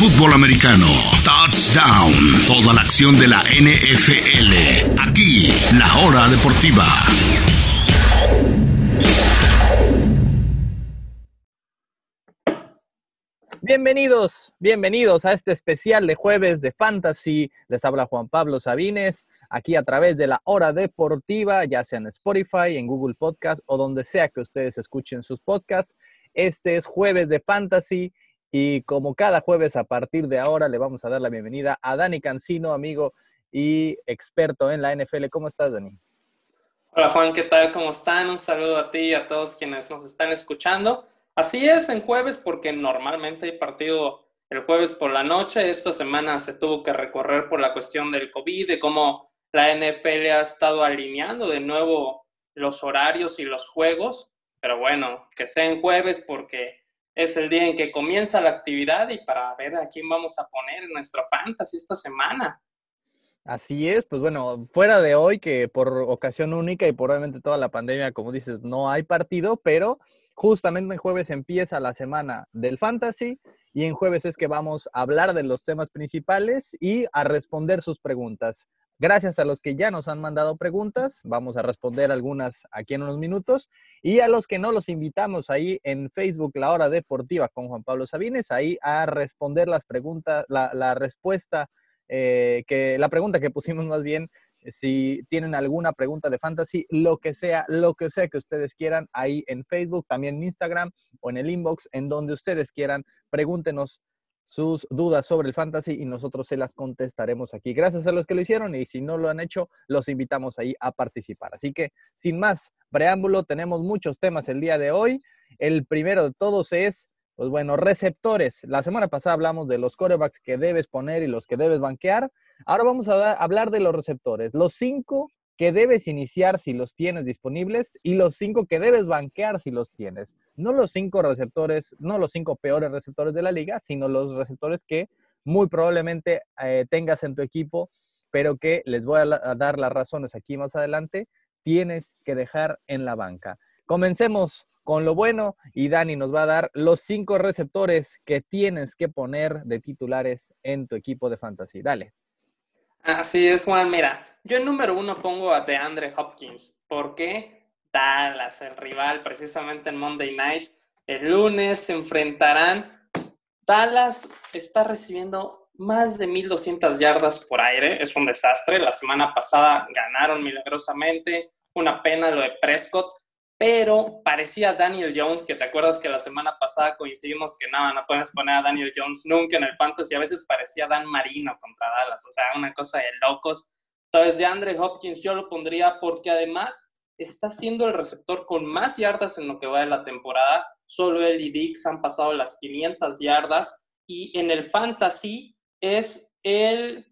fútbol americano. Touchdown. Toda la acción de la NFL. Aquí, la hora deportiva. Bienvenidos, bienvenidos a este especial de jueves de Fantasy. Les habla Juan Pablo Sabines, aquí a través de la hora deportiva, ya sea en Spotify, en Google Podcast o donde sea que ustedes escuchen sus podcasts. Este es jueves de Fantasy y como cada jueves a partir de ahora le vamos a dar la bienvenida a Dani Cancino, amigo y experto en la NFL. ¿Cómo estás, Dani? Hola Juan, ¿qué tal? ¿Cómo están? Un saludo a ti y a todos quienes nos están escuchando. Así es, en jueves, porque normalmente hay partido el jueves por la noche. Esta semana se tuvo que recorrer por la cuestión del COVID, de cómo la NFL ha estado alineando de nuevo los horarios y los juegos. Pero bueno, que sea en jueves porque es el día en que comienza la actividad y para ver a quién vamos a poner en nuestro fantasy esta semana. Así es, pues bueno, fuera de hoy, que por ocasión única y probablemente toda la pandemia, como dices, no hay partido, pero justamente en jueves empieza la semana del fantasy y en jueves es que vamos a hablar de los temas principales y a responder sus preguntas. Gracias a los que ya nos han mandado preguntas, vamos a responder algunas aquí en unos minutos. Y a los que no los invitamos ahí en Facebook, La Hora Deportiva con Juan Pablo Sabines, ahí a responder las preguntas, la, respuesta eh, que la pregunta que pusimos más bien, si tienen alguna pregunta de fantasy, lo que sea, lo que sea que ustedes quieran, ahí en Facebook, también en Instagram o en el inbox, en donde ustedes quieran, pregúntenos sus dudas sobre el fantasy y nosotros se las contestaremos aquí. Gracias a los que lo hicieron y si no lo han hecho, los invitamos ahí a participar. Así que, sin más preámbulo, tenemos muchos temas el día de hoy. El primero de todos es pues bueno, receptores. La semana pasada hablamos de los corebacks que debes poner y los que debes banquear. Ahora vamos a hablar de los receptores. Los cinco que debes iniciar si los tienes disponibles y los cinco que debes banquear si los tienes. No los cinco receptores, no los cinco peores receptores de la liga, sino los receptores que muy probablemente eh, tengas en tu equipo, pero que les voy a dar las razones aquí más adelante, tienes que dejar en la banca. Comencemos con lo bueno y Dani nos va a dar los cinco receptores que tienes que poner de titulares en tu equipo de fantasy. Dale. Así es, Juan. Mira, yo en número uno pongo a DeAndre Hopkins. ¿Por qué? Dallas, el rival, precisamente en Monday Night. El lunes se enfrentarán. Dallas está recibiendo más de 1.200 yardas por aire. Es un desastre. La semana pasada ganaron milagrosamente. Una pena lo de Prescott pero parecía Daniel Jones, que te acuerdas que la semana pasada coincidimos que nada, no puedes poner a Daniel Jones nunca en el fantasy, a veces parecía Dan Marino contra Dallas, o sea, una cosa de locos. Entonces, de Andre Hopkins yo lo pondría porque además está siendo el receptor con más yardas en lo que va de la temporada. Solo él y Dix han pasado las 500 yardas y en el fantasy es el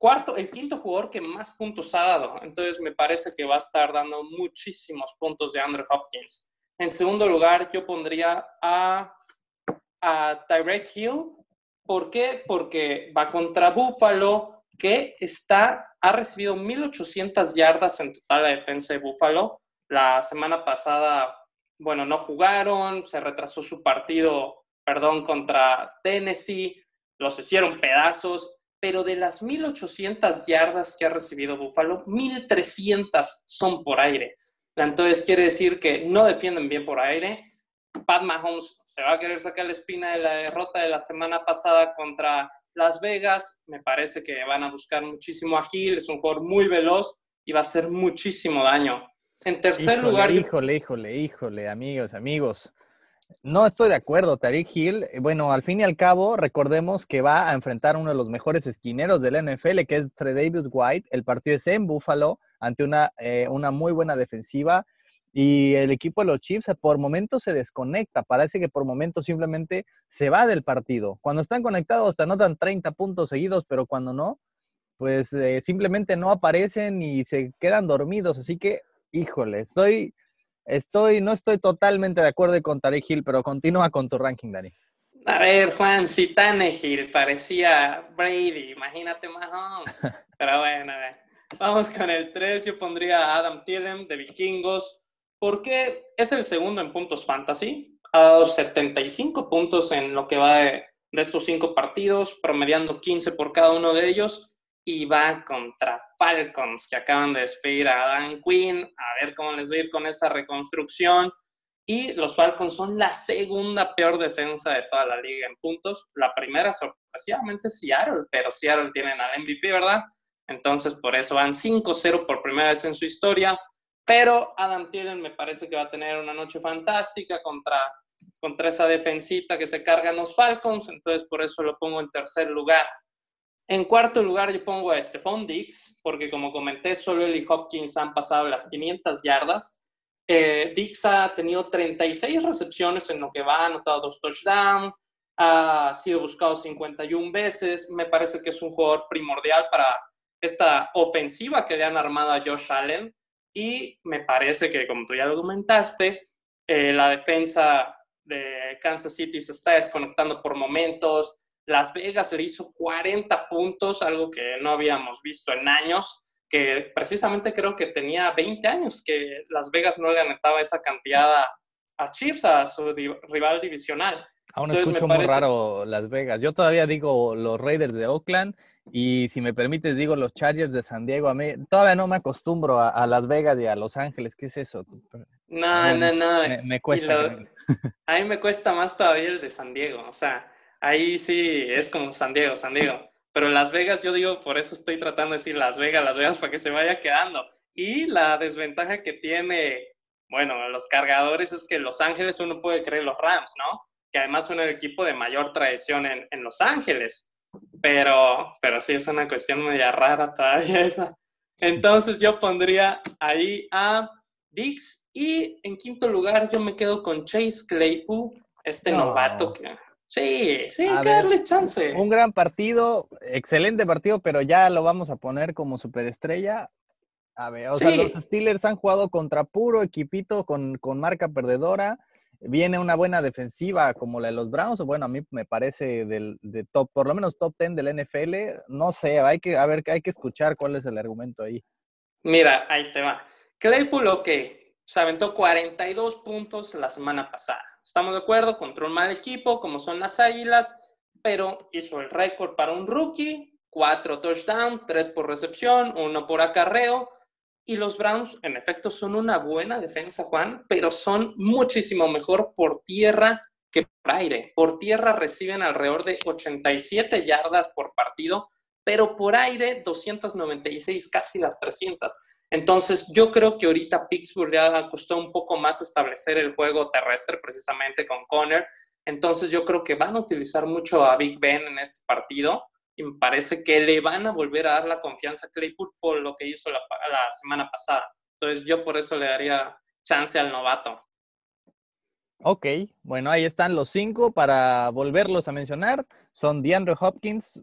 cuarto, el quinto jugador que más puntos ha dado. Entonces me parece que va a estar dando muchísimos puntos de Andrew Hopkins. En segundo lugar, yo pondría a, a Hill. ¿Por qué? Porque va contra Buffalo, que está, ha recibido 1.800 yardas en total la defensa de Buffalo. La semana pasada, bueno, no jugaron, se retrasó su partido, perdón, contra Tennessee, los hicieron pedazos pero de las 1.800 yardas que ha recibido Buffalo, 1.300 son por aire. Entonces quiere decir que no defienden bien por aire. Pat Mahomes se va a querer sacar la espina de la derrota de la semana pasada contra Las Vegas. Me parece que van a buscar muchísimo a Hill, es un jugador muy veloz y va a hacer muchísimo daño. En tercer lugar... Híjole, híjole, híjole, amigos, amigos. No estoy de acuerdo, Tariq Hill. Eh, bueno, al fin y al cabo, recordemos que va a enfrentar a uno de los mejores esquineros del NFL, que es Davis White. El partido es en Buffalo, ante una, eh, una muy buena defensiva. Y el equipo de los Chiefs por momentos se desconecta. Parece que por momentos simplemente se va del partido. Cuando están conectados, te anotan 30 puntos seguidos, pero cuando no, pues eh, simplemente no aparecen y se quedan dormidos. Así que, híjole, estoy Estoy, no estoy totalmente de acuerdo con Tarek Hill, pero continúa con tu ranking, Dani. A ver, Juan, si Hill parecía Brady, imagínate Mahomes. Pero bueno, a ver. Vamos con el 3. Yo pondría a Adam Thielen de Vikingos, porque es el segundo en puntos fantasy. Ha dado 75 puntos en lo que va de de estos cinco partidos, promediando 15 por cada uno de ellos, y va contra Falcons, que acaban de despedir a Dan Quinn, a ver cómo les va a ir con esa reconstrucción. Y los Falcons son la segunda peor defensa de toda la liga en puntos. La primera, sorpresivamente, Seattle, pero Seattle tienen al MVP, ¿verdad? Entonces, por eso van 5-0 por primera vez en su historia. Pero Adam Thielen me parece que va a tener una noche fantástica contra, contra esa defensita que se cargan los Falcons. Entonces, por eso lo pongo en tercer lugar. En cuarto lugar, yo pongo a Stephon Dix, porque como comenté, solo él Hopkins han pasado las 500 yardas. Eh, Dix ha tenido 36 recepciones en lo que va, ha anotado dos touchdowns, ha sido buscado 51 veces. Me parece que es un jugador primordial para esta ofensiva que le han armado a Josh Allen. Y me parece que, como tú ya lo comentaste, eh, la defensa de Kansas City se está desconectando por momentos las Vegas le hizo 40 puntos, algo que no habíamos visto en años, que precisamente creo que tenía 20 años que Las Vegas no le anotaba esa cantidad a, Chiefs, a su rival divisional. Aún escucho muy raro Las Vegas. Yo todavía digo los Raiders de Oakland y si me permites digo los Chargers de San Diego. A mí todavía no me acostumbro a, Las Vegas y a Los Ángeles. ¿Qué es eso? No, no, no. Me, cuesta. a mí me cuesta más todavía el de San Diego. O sea, ahí sí es como San Diego, San Diego. Pero Las Vegas, yo digo, por eso estoy tratando de decir Las Vegas, Las Vegas, para que se vaya quedando. Y la desventaja que tiene, bueno, los cargadores es que Los Ángeles uno puede creer los Rams, ¿no? Que además son el equipo de mayor tradición en, en Los Ángeles. Pero, pero sí es una cuestión media rara todavía esa. Entonces yo pondría ahí a Dix y en quinto lugar yo me quedo con Chase Claypool, este novato que Sí, sí, hay que darle chance. Un gran partido, excelente partido, pero ya lo vamos a poner como superestrella. A ver, o sea, los Steelers han jugado contra puro equipito con, con, marca perdedora. Viene una buena defensiva como la de los Browns. Bueno, a mí me parece del, de top, por lo menos top 10 del NFL. No sé, hay que, a ver, hay que escuchar cuál es el argumento ahí. Mira, ahí te va. Claypool, ok, se aventó 42 puntos la semana pasada Estamos de acuerdo, contra un mal equipo como son las Águilas, pero hizo el récord para un rookie, cuatro touchdowns, tres por recepción, uno por acarreo. Y los Browns, en efecto, son una buena defensa, Juan, pero son muchísimo mejor por tierra que por aire. Por tierra reciben alrededor de 87 yardas por partido, pero por aire 296, casi las 300. Entonces, yo creo que ahorita Pittsburgh ya costó un poco más establecer el juego terrestre precisamente con Conner. Entonces, yo creo que van a utilizar mucho a Big Ben en este partido y me parece que le van a volver a dar la confianza a Claypool por lo que hizo la, la semana pasada. Entonces, yo por eso le daría chance al novato. Ok, bueno, ahí están los cinco para volverlos a mencionar. Son DeAndre Hopkins,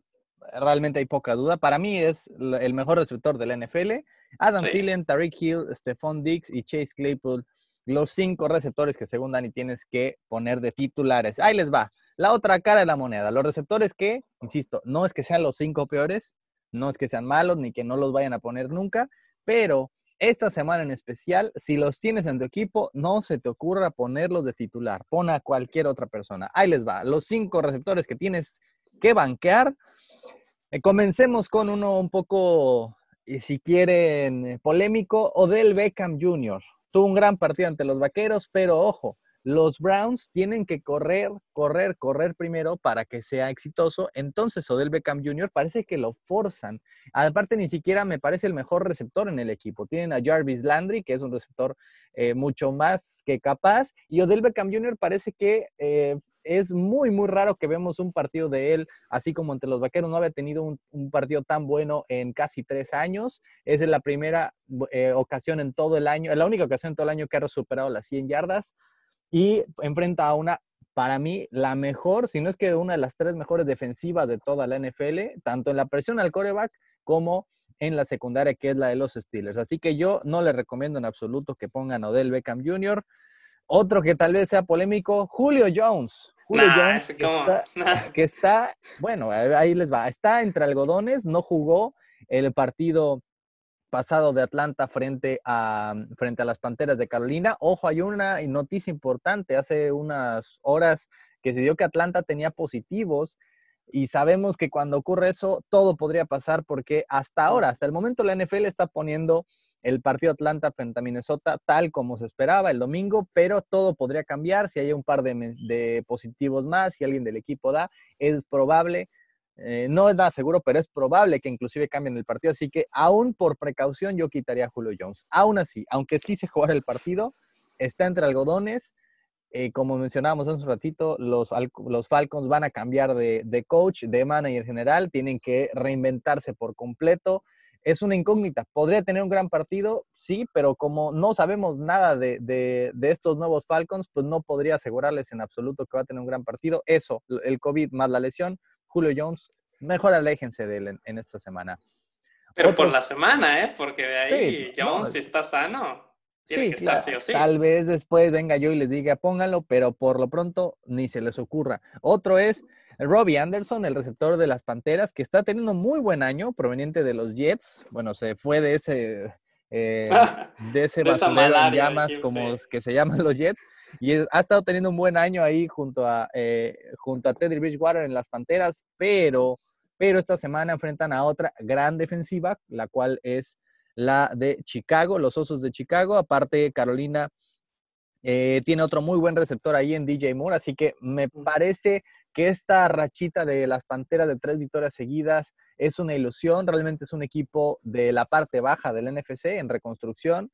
realmente hay poca duda. Para mí es el mejor receptor del NFL. Adam Thielen, Tariq Hill, Stephon Diggs y Chase Claypool, los cinco receptores que según Dani tienes que poner de titulares. Ahí les va. La otra cara de la moneda. Los receptores que, insisto, no es que sean los cinco peores, no es que sean malos ni que no los vayan a poner nunca, pero esta semana en especial, si los tienes en tu equipo, no se te ocurra ponerlos de titular. Pon a cualquier otra persona. Ahí les va. Los cinco receptores que tienes que banquear. Eh, comencemos con uno un poco y si quieren, eh, polémico, Odell Beckham Jr. Tuvo un gran partido ante los Vaqueros, pero ojo, los Browns tienen que correr, correr, correr primero para que sea exitoso. Entonces, Odell Beckham Jr. parece que lo forzan. Aparte, ni siquiera me parece el mejor receptor en el equipo. Tienen a Jarvis Landry, que es un receptor eh, mucho más que capaz. Y Odell Beckham Jr. parece que eh, es muy, muy raro que vemos un partido de él, así como entre los Vaqueros. No había tenido un, partido tan bueno en casi tres años. Es la primera eh, ocasión en todo el año, la única ocasión en todo el año que ha superado las 100 yardas y enfrenta a una, para mí, la mejor, si no es que una de las tres mejores defensivas de toda la NFL, tanto en la presión al coreback como en la secundaria, que es la de los Steelers. Así que yo no le recomiendo en absoluto que pongan a Odell Beckham Jr. Otro que tal vez sea polémico, Julio Jones. Julio Jones, que está, bueno, ahí les va, está entre algodones, no jugó el partido pasado de Atlanta frente a, frente a las Panteras de Carolina. Ojo, hay una noticia importante. Hace unas horas que se dio que Atlanta tenía positivos y sabemos que cuando ocurre eso, todo podría pasar porque hasta ahora, hasta el momento, la NFL está poniendo el partido Atlanta frente a Minnesota tal como se esperaba el domingo, pero todo podría cambiar si hay un par de, positivos más, si alguien del equipo da, es probable. Eh, no es nada seguro, pero es probable que inclusive cambien el partido. Así que aún por precaución yo quitaría a Julio Jones. Aún así, aunque sí se jugara el partido, está entre algodones eh, como mencionábamos hace un ratito, los, los Falcons van a cambiar de, coach, de manager general, tienen que reinventarse por completo. Es una incógnita. ¿Podría tener un gran partido? Sí, pero como no sabemos nada de, estos nuevos Falcons, pues no podría asegurarles en absoluto que va a tener un gran partido. Eso, el COVID más la lesión, Julio Jones, mejor aléjense de él en, esta semana. Pero por la semana, ¿eh? Porque de ahí Jones está sano sí, Tal vez después venga yo y les diga, pónganlo, pero por lo pronto ni se les ocurra. Otro es Robbie Anderson, el receptor de las Panteras, que está teniendo muy buen año, proveniente de los Jets. Bueno, se fue de ese, eh, de ese de llamas, como que se llaman los Jets, y ha estado teniendo un buen año ahí junto a, eh, junto a Teddy Bridgewater en las Panteras, pero, pero esta semana enfrentan a otra gran defensiva, la cual es la de Chicago, los Osos de Chicago. Aparte, Carolina eh, tiene otro muy buen receptor ahí en DJ Moore, así que me parece que esta rachita de las Panteras de tres victorias seguidas es una ilusión. Realmente es un equipo de la parte baja del NFC en reconstrucción.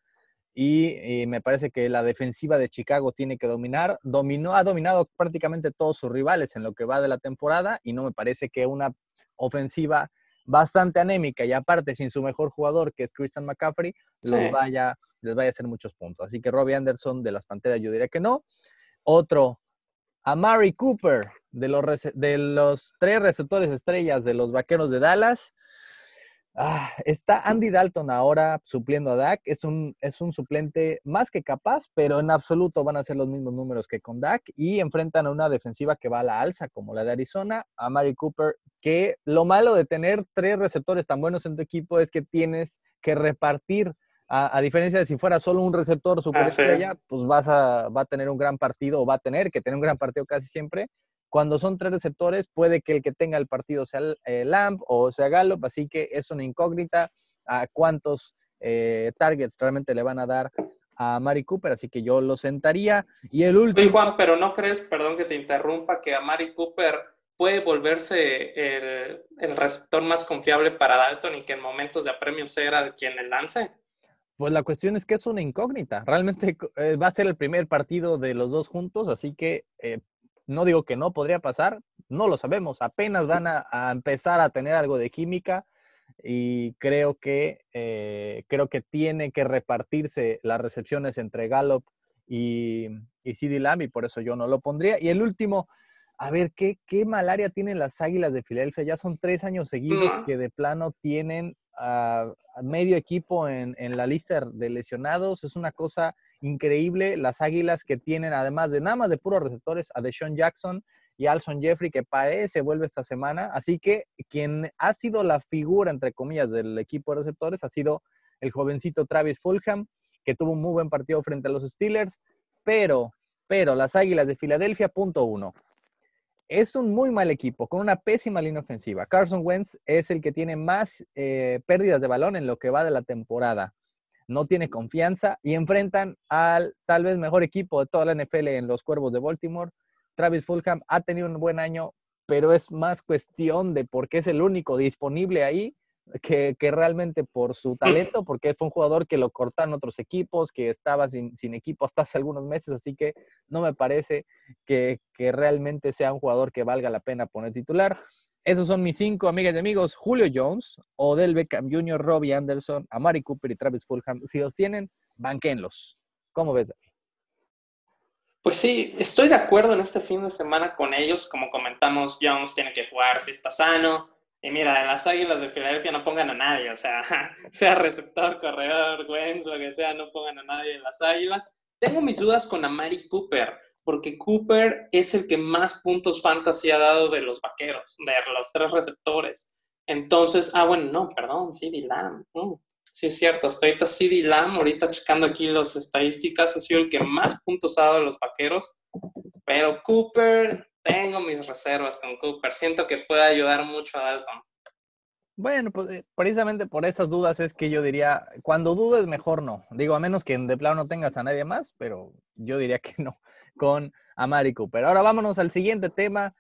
Y, me parece que la defensiva de Chicago tiene que dominar. Dominó, ha dominado prácticamente todos sus rivales en lo que va de la temporada y no me parece que una ofensiva bastante anémica y aparte sin su mejor jugador, que es Christian McCaffrey, les, vaya, les vaya a hacer muchos puntos. Así que Robbie Anderson de las Panteras yo diría que no. Otro, Amari Cooper de los, de los tres receptores estrellas de los Vaqueros de Dallas. Ah, está Andy Dalton ahora supliendo a Dak. Es un, es un suplente más que capaz, pero en absoluto van a ser los mismos números que con Dak. Y enfrentan a una defensiva que va a la alza, como la de Arizona. A Mary Cooper, que lo malo de tener tres receptores tan buenos en tu equipo es que tienes que repartir. A, diferencia de si fuera solo un receptor superestrella, ah, pues vas a, va a tener un gran partido o va a tener que tener un gran partido casi siempre cuando son tres receptores, puede que el que tenga el partido sea el, Lamp o sea Gallup, así que es una incógnita a cuántos eh, targets realmente le van a dar a Mari Cooper, así que yo lo sentaría. Y el último. Juan, pero no crees, perdón que te interrumpa, que a Mari Cooper puede volverse el, receptor más confiable para Dalton y que en momentos de apremio sea quien el lance? Pues la cuestión es que es una incógnita. Realmente eh, va a ser el primer partido de los dos juntos, así que eh, no digo que no podría pasar, no lo sabemos. Apenas van a, empezar a tener algo de química y creo que, eh, creo que tiene que repartirse las recepciones entre Gallup y, y CD Lamb y por eso yo no lo pondría. Y el último, a ver, ¿qué, qué malaria tienen las Águilas de Filadelfia? Ya son tres años seguidos que de plano tienen a, medio equipo en, en, la lista de lesionados. Es una cosa increíble las águilas que tienen, además de nada más de puros receptores, a Deshaun Jackson y Alson Jeffrey, que parece vuelve esta semana. Así que quien ha sido la figura, entre comillas, del equipo de receptores ha sido el jovencito Travis Fulham, que tuvo un muy buen partido frente a los Steelers, pero, pero las Águilas de Filadelfia, punto uno. Es un muy mal equipo, con una pésima línea ofensiva. Carson Wentz es el que tiene más eh, pérdidas de balón en lo que va de la temporada no tiene confianza y enfrentan al tal vez mejor equipo de toda la NFL en los Cuervos de Baltimore. Travis Fulham ha tenido un buen año, pero es más cuestión de por qué es el único disponible ahí que, realmente por su talento, porque fue un jugador que lo cortaron otros equipos, que estaba sin, equipo hasta hace algunos meses, así que no me parece que, que realmente sea un jugador que valga la pena poner titular. Esos son mis cinco amigas y amigos. Julio Jones, Odell Beckham Jr., Robbie Anderson, Amari Cooper y Travis Fulham. Si los tienen, banquenlos. ¿Cómo ves? Pues sí, estoy de acuerdo en este fin de semana con ellos. Como comentamos, Jones tiene que jugar si está sano. Y mira, en las Águilas de Filadelfia no pongan a nadie. O sea, sea receptor, corredor, Wentz, lo que sea, no pongan a nadie en las Águilas. Tengo mis dudas con Amari Cooper porque Cooper es el que más puntos fantasy ha dado de los vaqueros, de los tres receptores. Entonces, ah, bueno, no, perdón, CD Lamb. Mm, sí, es cierto, estoy ahorita CD Lamb, ahorita checando aquí las estadísticas, ha sido el que más puntos ha dado de los vaqueros. Pero Cooper, tengo mis reservas con Cooper. Siento que puede ayudar mucho a Dalton. Bueno, pues eh, precisamente por esas dudas es que yo diría, cuando dudes, mejor no. Digo, a menos que de plano no tengas a nadie más, pero yo diría que no con Amari Cooper. Ahora vámonos al siguiente tema.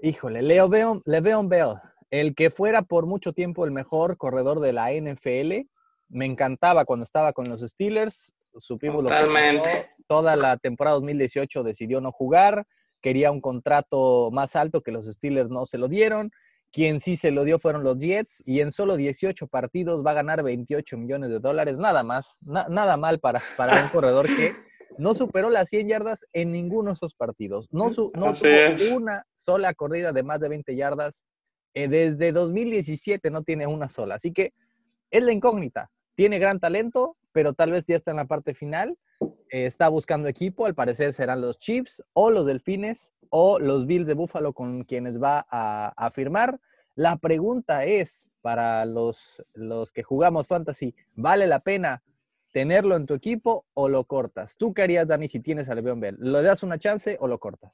Híjole, Leo Le'Veon Bell, el que fuera por mucho tiempo el mejor corredor de la NFL. Me encantaba cuando estaba con los Steelers. Supimos lo que Toda la temporada 2018 decidió no jugar. Quería un contrato más alto que los Steelers no se lo dieron quien sí se lo dio fueron los Jets y en solo 18 partidos va a ganar 28 millones de dólares. Nada más, nada mal para, para un corredor que no superó las 100 yardas en ninguno de esos partidos. No, tuvo una sola corrida de más de 20 yardas. Eh, desde 2017 no tiene una sola. Así que es la incógnita. Tiene gran talento, pero tal vez ya está en la parte final. Eh, está buscando equipo. Al parecer serán los Chiefs o los Delfines o los Bills de Buffalo con quienes va a, firmar. La pregunta es, para los, los que jugamos fantasy, ¿vale la pena tenerlo en tu equipo o lo cortas? ¿Tú qué harías, Dani, si tienes a Le'Veon Bell? ¿Lo das una chance o lo cortas?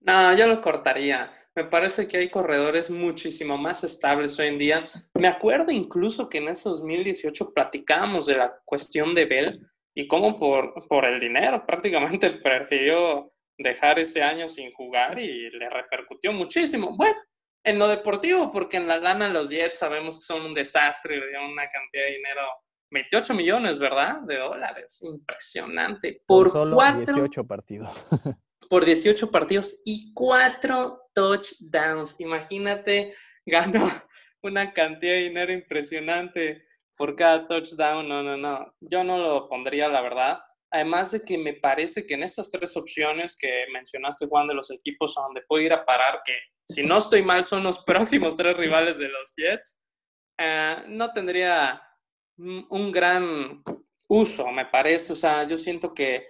No, yo lo cortaría. Me parece que hay corredores muchísimo más estables hoy en día. Me acuerdo incluso que en ese 2018 platicábamos de la cuestión de Bell y cómo por, por el dinero prácticamente prefirió dejar ese año sin jugar y le repercutió muchísimo. Bueno, en lo deportivo, porque en la lana los Jets sabemos que son un desastre y le dieron una cantidad de dinero, 28 millones, ¿verdad? De dólares. Impresionante. Por, solo 18 partidos. por 18 partidos y 4 touchdowns. Imagínate, ganó una cantidad de dinero impresionante por cada touchdown. No, no, no. Yo no lo pondría, la verdad. Además de que me parece que en estas tres opciones que mencionaste, Juan, de los equipos a donde puedo ir a parar, que si no estoy mal son los próximos tres rivales de los Jets, eh, no tendría un gran uso, me parece. O sea, yo siento que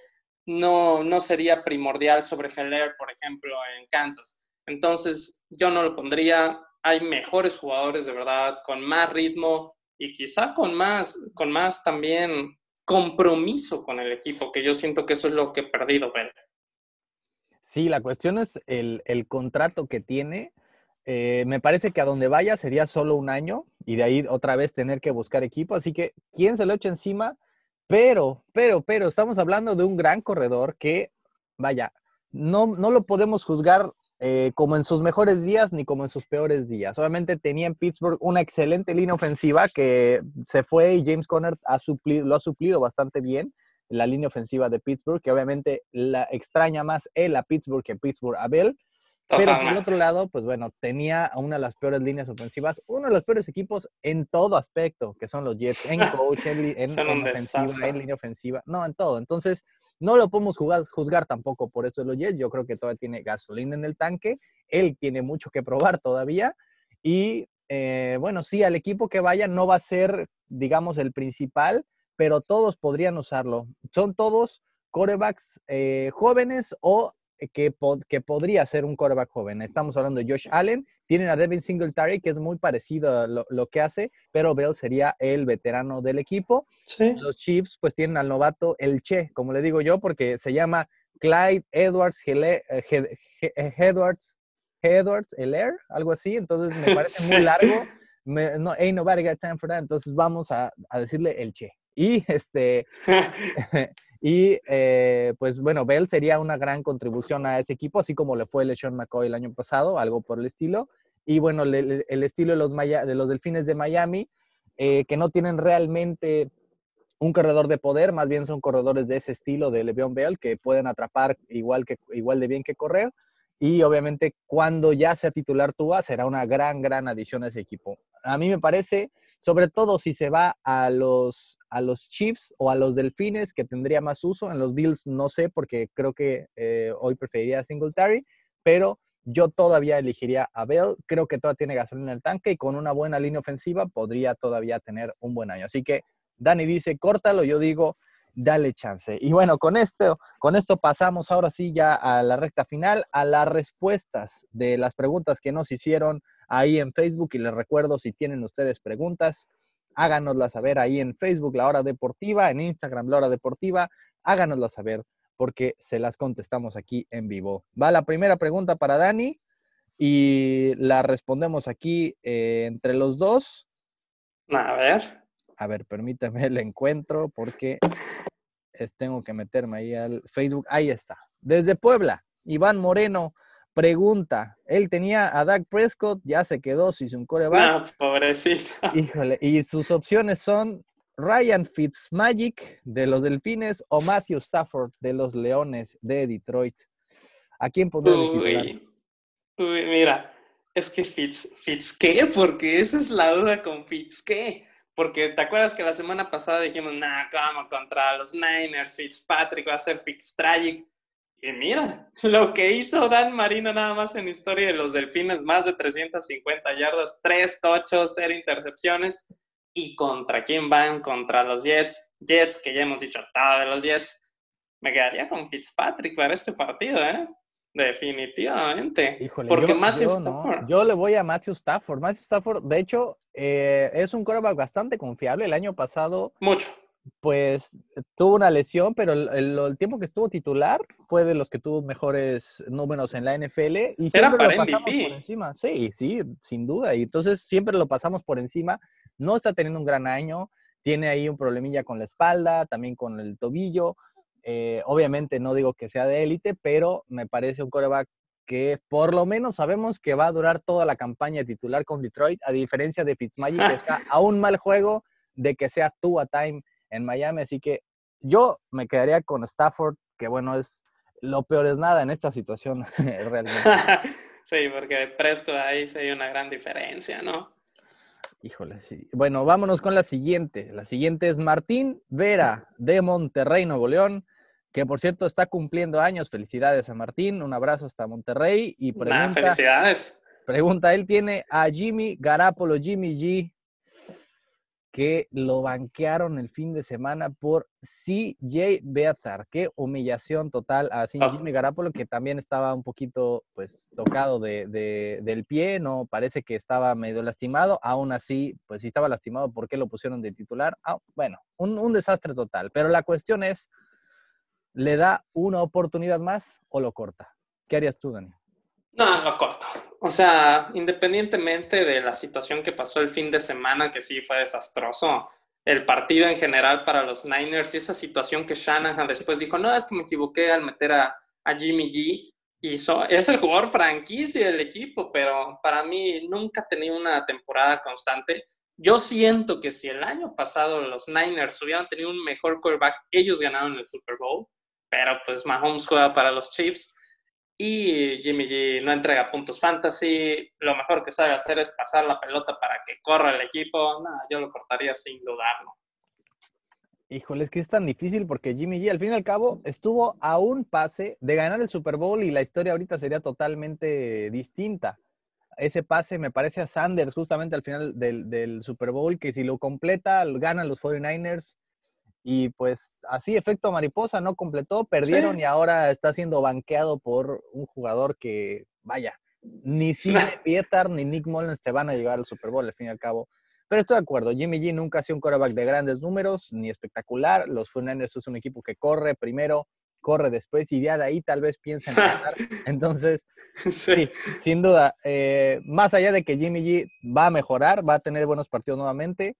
no, no sería primordial sobre Heller, por ejemplo, en Kansas. Entonces, yo no lo pondría. Hay mejores jugadores, de verdad, con más ritmo y quizá con más, con más también compromiso con el equipo, que yo siento que eso es lo que he perdido, pero Sí, la cuestión es el, contrato que tiene. Eh, me parece que a donde vaya sería solo un año y de ahí otra vez tener que buscar equipo. Así que, ¿quién se lo echa encima? Pero, pero, pero, estamos hablando de un gran corredor que, vaya, no, no lo podemos juzgar eh, como en sus mejores días ni como en sus peores días. Obviamente tenía en Pittsburgh una excelente línea ofensiva que se fue y James Conner ha suplido, lo ha suplido bastante bien. La línea ofensiva de Pittsburgh, que obviamente la extraña más él a Pittsburgh que Pittsburgh a Bell. Pero por el otro lado, pues bueno, tenía una de las peores líneas ofensivas, uno de los peores equipos en todo aspecto, que son los Jets, en coach, en, ofensiva, en línea ofensiva, no, en todo. Entonces, no lo podemos juzgar tampoco por eso los Jets. Yo creo que todavía tiene gasolina en el tanque. Él tiene mucho que probar todavía. Y eh, bueno, sí, al equipo que vaya no va a ser, digamos, el principal, pero todos podrían usarlo. Son todos corebacks eh, jóvenes o que, que podría ser un quarterback joven. Estamos hablando de Josh Allen, tienen a Devin Singletary, que es muy parecido a lo, que hace, pero Bell sería el veterano del equipo. Los Chiefs pues tienen al novato el Che, como le digo yo, porque se llama Clyde Edwards, eh, Edwards, Edwards, Air, algo así, entonces me parece muy largo. no, ain't nobody got time for that, entonces vamos a, a decirle el Che. Y este, Y eh, pues bueno, Bell sería una gran contribución a ese equipo, así como le fue LeSean McCoy el año pasado, algo por el estilo. Y bueno, el estilo de los, de los Delfines de Miami, eh, que no tienen realmente un corredor de poder, más bien son corredores de ese estilo de Le'Veon Bell, que pueden atrapar igual, que, igual de bien que correr. Y obviamente cuando ya sea titular Tua, será una gran, gran adición a ese equipo. A mí me parece, sobre todo si se va a los, a los Chiefs o a los Delfines, que tendría más uso. En los Bills no sé, porque creo que eh, hoy preferiría a Singletary, pero yo todavía elegiría a Bell. Creo que todavía tiene gasolina en el tanque y con una buena línea ofensiva podría todavía tener un buen año. Así que Dani dice, córtalo, yo digo, dale chance. Y bueno, con esto, con esto pasamos ahora sí ya a la recta final, a las respuestas de las preguntas que nos hicieron ahí en Facebook. Y les recuerdo, si tienen ustedes preguntas, háganoslas saber ahí en Facebook, La Hora Deportiva, en Instagram, La Hora Deportiva, háganoslas saber porque se las contestamos aquí en vivo. Va la primera pregunta para Dani y la respondemos aquí eh, entre los dos. A ver. A ver, permítame el encuentro porque tengo que meterme ahí al Facebook. Ahí está. Desde Puebla, Iván Moreno pregunta. Él tenía a Doug Prescott, ya se quedó sin un coreback. No, pobrecito. Híjole, y sus opciones son Ryan Fitzmagic de los Delfines o Matthew Stafford de los Leones de Detroit. ¿A quién pondría uy, uy, mira, es que Fitz, Fitz qué, porque esa es la duda con Fitz qué. Porque te acuerdas que la semana pasada dijimos, nah, ¿cómo contra los Niners? Fitzpatrick va a ser Fitztragic. Y mira, lo que hizo Dan Marino nada más en historia de los Delfines, más de 350 yardas, tres tochos, cero intercepciones. ¿Y contra quién van? Contra los Jets. Jets, que ya hemos dicho todo de los Jets. Me quedaría con Fitzpatrick para este partido, ¿eh? Definitivamente. Híjole, Porque yo, Matthew yo, Stafford. no. Yo le voy a Matthew Stafford. Matthew Stafford, de hecho, eh, es un quarterback bastante confiable. El año pasado, Mucho. pues, tuvo una lesión, pero el, el- el tiempo que estuvo titular fue de los que tuvo mejores números en la NFL. Y Era siempre para lo pasamos MVP. por encima. Sí, sí, sin duda. Y entonces siempre lo pasamos por encima. No está teniendo un gran año. Tiene ahí un problemilla con la espalda, también con el tobillo. Eh, obviamente no digo que sea de élite, pero me parece un coreback que por lo menos sabemos que va a durar toda la campaña titular con Detroit, a diferencia de Fitzmagic, que está a un mal juego de que sea tú a time en Miami. Así que yo me quedaría con Stafford, que bueno, es lo peor es nada en esta situación realmente. sí, porque Prescott ahí se hay una gran diferencia, ¿no? Híjole, sí. Bueno, vámonos con la siguiente. La siguiente es Martín Vera de Monterrey, Nuevo León, que por cierto está cumpliendo años. Felicidades a Martín, un abrazo hasta Monterrey. Y Nah, pregunta, felicidades. pregunta, él tiene a Jimmy Garapolo, Jimmy G, que lo banquearon el fin de semana por CJ Beathard. Qué humillación total a Ah. Jimmy Garapolo, que también estaba un poquito pues tocado de, de- del pie, no parece que estaba medio lastimado. Aún así, pues si estaba lastimado, ¿por qué lo pusieron de titular? Ah, bueno, un, un desastre total. Pero la cuestión es, ¿le da una oportunidad más o lo corta? ¿Qué harías tú, Dani? No, lo corto. O sea, independientemente de la situación que pasó el fin de semana, que sí fue desastroso, el partido en general para los Niners y esa situación que Shanahan después dijo, no, es que me equivoqué al meter a, Jimmy G. Hizo, es el jugador franquicia del equipo, pero para mí nunca ha tenido una temporada constante. Yo siento que si el año pasado los Niners hubieran tenido un mejor quarterback, ellos ganaron el Super Bowl, pero pues Mahomes juega para los Chiefs y Jimmy G no entrega puntos fantasy. Lo mejor que sabe hacer es pasar la pelota para que corra el equipo. No, yo lo cortaría sin dudarlo. Híjole, es que es tan difícil porque Jimmy G al fin y al cabo estuvo a un pase de ganar el Super Bowl y la historia ahorita sería totalmente distinta. Ese pase me parece a Sanders justamente al final del, del Super Bowl, que si lo completa, ganan los 49ers. Y pues así, efecto mariposa, no completó, perdieron Sí. y ahora está siendo banqueado por un jugador que, vaya, ni Sidney Pietar ni Nick Mullens te van a llegar al Super Bowl al fin y al cabo. Pero estoy de acuerdo, Jimmy G nunca ha sido un quarterback de grandes números, ni espectacular. Los 49ers es un equipo que corre primero, corre después y ya de ahí tal vez piensa en ganar. Entonces, Sí. sí, sin duda, eh, más allá de que Jimmy G va a mejorar, va a tener buenos partidos nuevamente,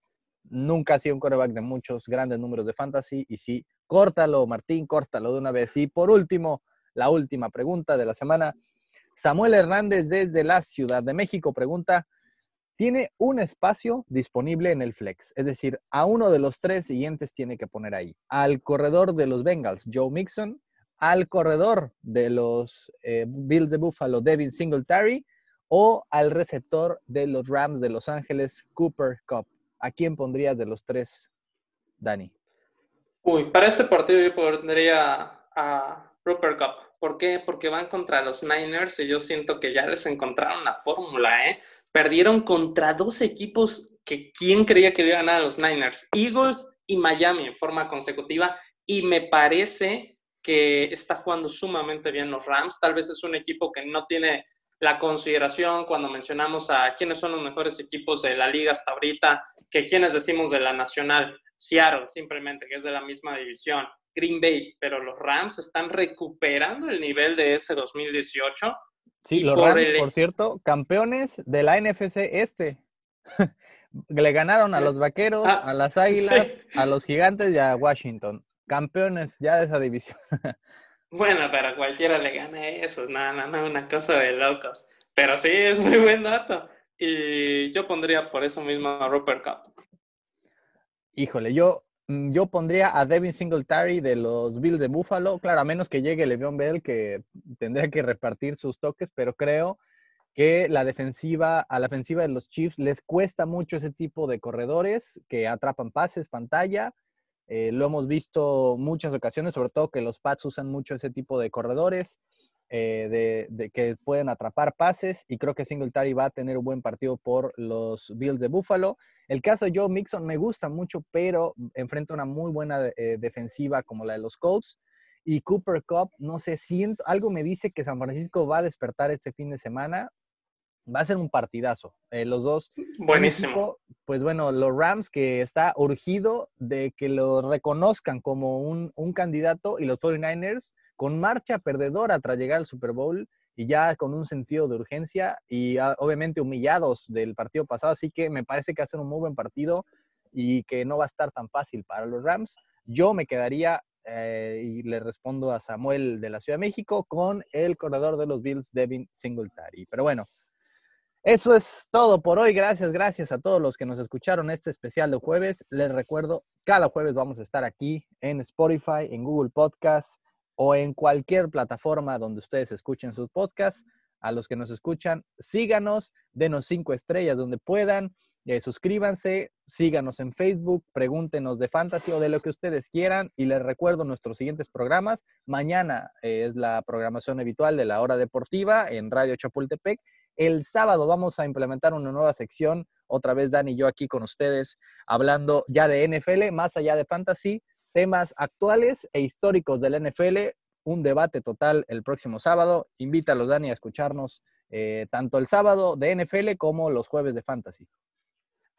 nunca ha sido un quarterback de muchos grandes números de fantasy y sí, córtalo, Martín, córtalo de una vez. Y por último, la última pregunta de la semana. Samuel Hernández desde la Ciudad de México pregunta, tiene un espacio disponible en el flex, es decir, a uno de los tres siguientes tiene que poner ahí. Al corredor de los Bengals, Joe Mixon, al corredor de los eh, Bills de Buffalo, Devin Singletary, o al receptor de los Rams de Los Ángeles, Cooper Cup. ¿A quién pondrías de los tres, Dani? Uy, para este partido yo pondría a Rupert Cup. ¿Por qué? Porque van contra los Niners y yo siento que ya les encontraron la fórmula, ¿eh? Perdieron contra dos equipos que quién creía que iba a ganar a los Niners, Eagles y Miami en forma consecutiva y me parece que está jugando sumamente bien los Rams. Tal vez es un equipo que no tiene la consideración cuando mencionamos a quiénes son los mejores equipos de la liga hasta ahorita, que quienes decimos de la nacional, Seattle simplemente, que es de la misma división, Green Bay, pero los Rams están recuperando el nivel de ese 2018. Sí, los Rams, por cierto, campeones de la NFC este. Le ganaron a los Vaqueros, ah, a las Águilas, a los Gigantes y a Washington. Campeones ya de esa división. bueno, pero cualquiera le gana eso. No, no, no, una cosa de locos. Pero sí, es muy buen dato. Y yo pondría por eso mismo a Rupert Cup. Híjole, yo, mm, yo pondría a Devin Singletary de los Bills de Buffalo. Claro, a menos que llegue Le'Veon Bell, que tendría que repartir sus toques, pero creo que la defensiva, a la ofensiva de los Chiefs les cuesta mucho ese tipo de corredores que atrapan pases, pantalla. Eh, lo hemos visto muchas ocasiones, sobre todo que los Pats usan mucho ese tipo de corredores eh, de, que pueden atrapar pases y creo que Singletary va a tener un buen partido por los Bills de Buffalo. El caso de Joe Mixon me gusta mucho, pero enfrenta una muy buena eh, defensiva como la de los Colts. Y Cooper Cup, no sé, siento, algo me dice que San Francisco va a despertar este fin de semana va a ser un partidazo. Eh, los dos. Buenísimo. pues bueno, los Rams que está urgido de que lo reconozcan como un, candidato y los 49ers con marcha perdedora tras llegar al Super Bowl y ya con un sentido de urgencia y ah, obviamente humillados del partido pasado. Así que me parece que va a ser un muy buen partido y que no va a estar tan fácil para los Rams. Yo me quedaría eh, y le respondo a Samuel de la Ciudad de México con el corredor de los Bills, Devin Singletary. Pero bueno, eso es todo por hoy. Gracias, gracias a todos los que nos escucharon este especial de jueves. Les recuerdo, cada jueves vamos a estar aquí en Spotify, en Google Podcasts o en cualquier plataforma donde ustedes escuchen sus podcasts. A los que nos escuchan, síganos, denos cinco estrellas donde puedan, eh, suscríbanse, síganos en Facebook, pregúntenos de fantasy o de lo que ustedes quieran. Y les recuerdo nuestros siguientes programas. Mañana eh, es la programación habitual de la hora deportiva en Radio Chapultepec el sábado vamos a implementar una nueva sección, otra vez Dani y yo aquí con ustedes, hablando ya de NFL, más allá de fantasy, temas actuales e históricos del NFL, un debate total el próximo sábado. Invítalos, Dani, a escucharnos eh, tanto el sábado de NFL como los jueves de fantasy.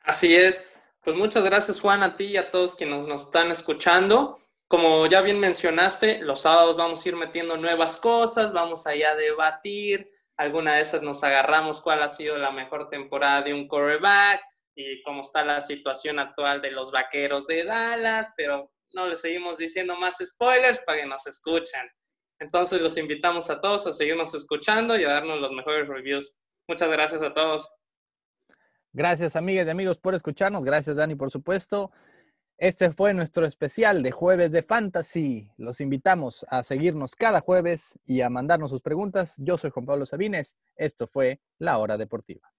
Así es. Pues muchas gracias, Juan, a ti y a todos quienes nos están escuchando. Como ya bien mencionaste, los sábados vamos a ir metiendo nuevas cosas, vamos allá a debatir, alguna de esas nos agarramos cuál ha sido la mejor temporada de un quarterback y cómo está la situación actual de los vaqueros de Dallas, pero no les seguimos diciendo más spoilers para que nos escuchen. Entonces los invitamos a todos a seguirnos escuchando y a darnos los mejores reviews. Muchas gracias a todos. Gracias amigas y amigos por escucharnos. Gracias Dani por supuesto. Este fue nuestro especial de jueves de fantasy. Los invitamos a seguirnos cada jueves y a mandarnos sus preguntas. Yo soy Juan Pablo Sabines. Esto fue La Hora Deportiva.